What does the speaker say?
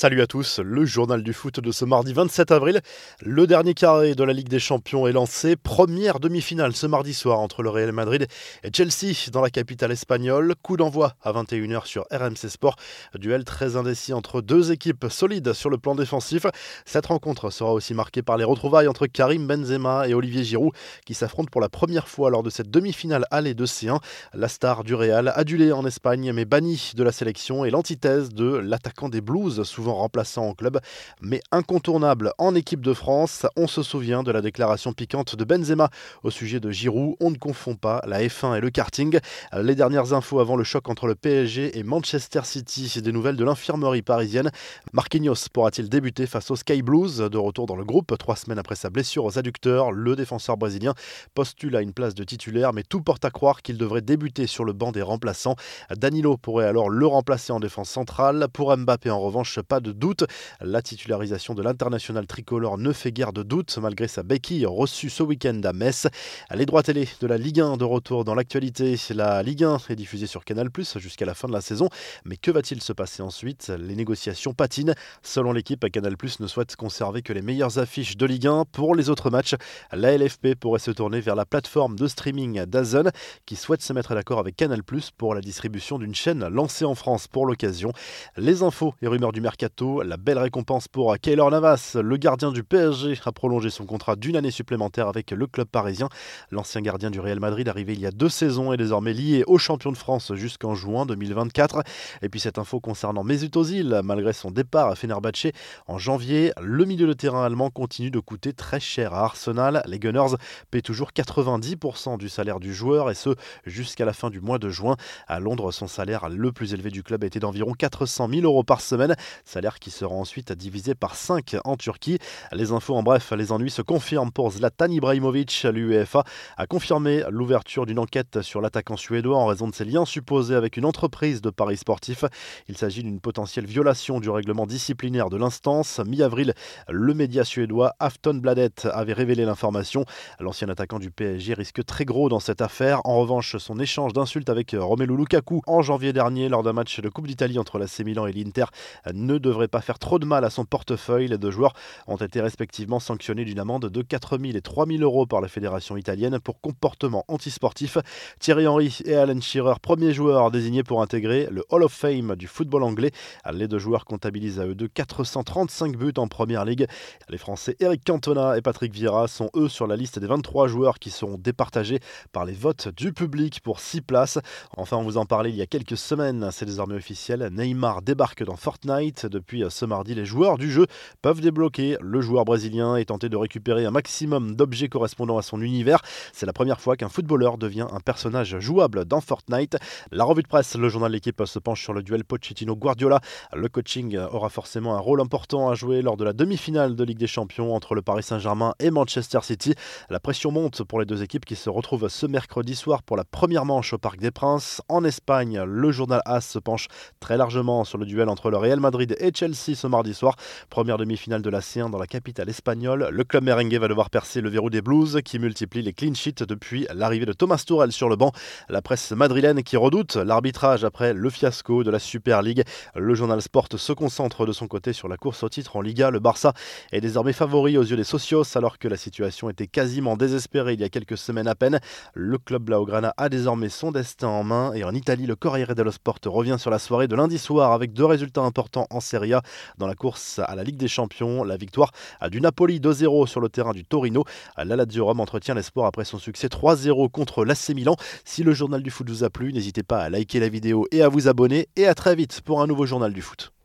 Salut à tous, le journal du foot de ce mardi 27 avril. Le dernier carré de la Ligue des Champions est lancé. Première demi-finale ce mardi soir entre le Real Madrid et Chelsea dans la capitale espagnole. Coup d'envoi à 21h sur RMC Sport. Duel très indécis entre deux équipes solides sur le plan défensif. Cette rencontre sera aussi marquée par les retrouvailles entre Karim Benzema et Olivier Giroud qui s'affrontent pour la première fois lors de cette demi-finale allée de C1. La star du Real, adulé en Espagne mais banni de la sélection et l'antithèse de l'attaquant des Blues souvent remplaçant en club, mais incontournable en équipe de France. On se souvient de la déclaration piquante de Benzema au sujet de Giroud. On ne confond pas la F1 et le karting. Les dernières infos avant le choc entre le PSG et Manchester City. Des nouvelles de l'infirmerie parisienne. Marquinhos pourra-t-il débuter face aux Sky Blues? De retour dans le groupe, trois semaines après sa blessure aux adducteurs, le défenseur brésilien postule à une place de titulaire, mais tout porte à croire qu'il devrait débuter sur le banc des remplaçants. Danilo pourrait alors le remplacer en défense centrale. Pour Mbappé, en revanche, pas de doute. La titularisation de l'international tricolore ne fait guère de doute malgré sa béquille reçue ce week-end à Metz. Les droits télé de la Ligue 1 de retour dans l'actualité. La Ligue 1 est diffusée sur Canal jusqu'à la fin de la saison. Mais que va-t-il se passer ensuite? Les négociations patinent. Selon l'équipe, Canal ne souhaite conserver que les meilleures affiches de Ligue 1 pour les autres matchs. La LFP pourrait se tourner vers la plateforme de streaming DAZN qui souhaite se mettre d'accord avec Canal pour la distribution d'une chaîne lancée en France pour l'occasion. Les infos et rumeurs du la belle récompense pour Keylor Navas, le gardien du PSG, a prolongé son contrat d'une année supplémentaire avec le club parisien. L'ancien gardien du Real Madrid, arrivé il y a deux saisons, est désormais lié au champion de France jusqu'en juin 2024. Et puis cette info concernant Mesut Ozil, malgré son départ à Fenerbahce en janvier, le milieu de terrain allemand continue de coûter très cher à Arsenal. Les Gunners paient toujours 90% du salaire du joueur et ce jusqu'à la fin du mois de juin. À Londres, son salaire le plus élevé du club était d'environ 400 000 euros par semaine, salaire qui sera ensuite divisé par 5 en Turquie. Les infos en bref, les ennuis se confirment pour Zlatan Ibrahimovic. L'UEFA a confirmé l'ouverture d'une enquête sur l'attaquant suédois en raison de ses liens supposés avec une entreprise de paris sportifs. Il s'agit d'une potentielle violation du règlement disciplinaire de l'instance. Mi-avril, le média suédois Aftonbladet avait révélé l'information. L'ancien attaquant du PSG risque très gros dans cette affaire. En revanche, son échange d'insultes avec Romelu Lukaku en janvier dernier lors d'un match de Coupe d'Italie entre la Milan et l'Inter ne devrait pas faire trop de mal à son portefeuille. Les deux joueurs ont été respectivement sanctionnés d'une amende de 4 000 et 3 000 euros par la fédération italienne pour comportement antisportif. Thierry Henry et Alan Shearer, premiers joueurs désignés pour intégrer le Hall of Fame du football anglais. Les deux joueurs comptabilisent à eux deux 435 buts en première ligue. Les Français Eric Cantona et Patrick Vieira sont eux sur la liste des 23 joueurs qui seront départagés par les votes du public pour 6 places. Enfin, on vous en parlait il y a quelques semaines, c'est désormais officiel. Neymar débarque dans Fortnite depuis ce mardi, les joueurs du jeu peuvent débloquer le joueur brésilien et tenter de récupérer un maximum d'objets correspondant à son univers. C'est la première fois qu'un footballeur devient un personnage jouable dans Fortnite. La revue de presse, le journal de l'équipe se penche sur le duel Pochettino-Guardiola. Le coaching aura forcément un rôle important à jouer lors de la demi-finale de Ligue des Champions entre le Paris Saint-Germain et Manchester City. La pression monte pour les deux équipes qui se retrouvent ce mercredi soir pour la première manche au Parc des Princes. En Espagne, le journal AS se penche très largement sur le duel entre le Real Madrid et Chelsea ce mardi soir. Première demi-finale de la C1 dans la capitale espagnole. Le club merengue va devoir percer le verrou des Blues qui multiplie les clean sheets depuis l'arrivée de Thomas Tourel sur le banc. La presse madrilène qui redoute l'arbitrage après le fiasco de la Super League. Le journal Sport se concentre de son côté sur la course au titre en Liga. Le Barça est désormais favori aux yeux des socios alors que la situation était quasiment désespérée il y a quelques semaines à peine. Le club Blaugrana a désormais son destin en main et en Italie, le Corriere dello Sport revient sur la soirée de lundi soir avec deux résultats importants en Serie dans la course à la Ligue des Champions. La victoire du Napoli 2-0 sur le terrain du Torino. La Lazio Rome entretient l'espoir après son succès 3-0 contre l'AC Milan. Si le journal du foot vous a plu, n'hésitez pas à liker la vidéo et à vous abonner. Et à très vite pour un nouveau journal du foot.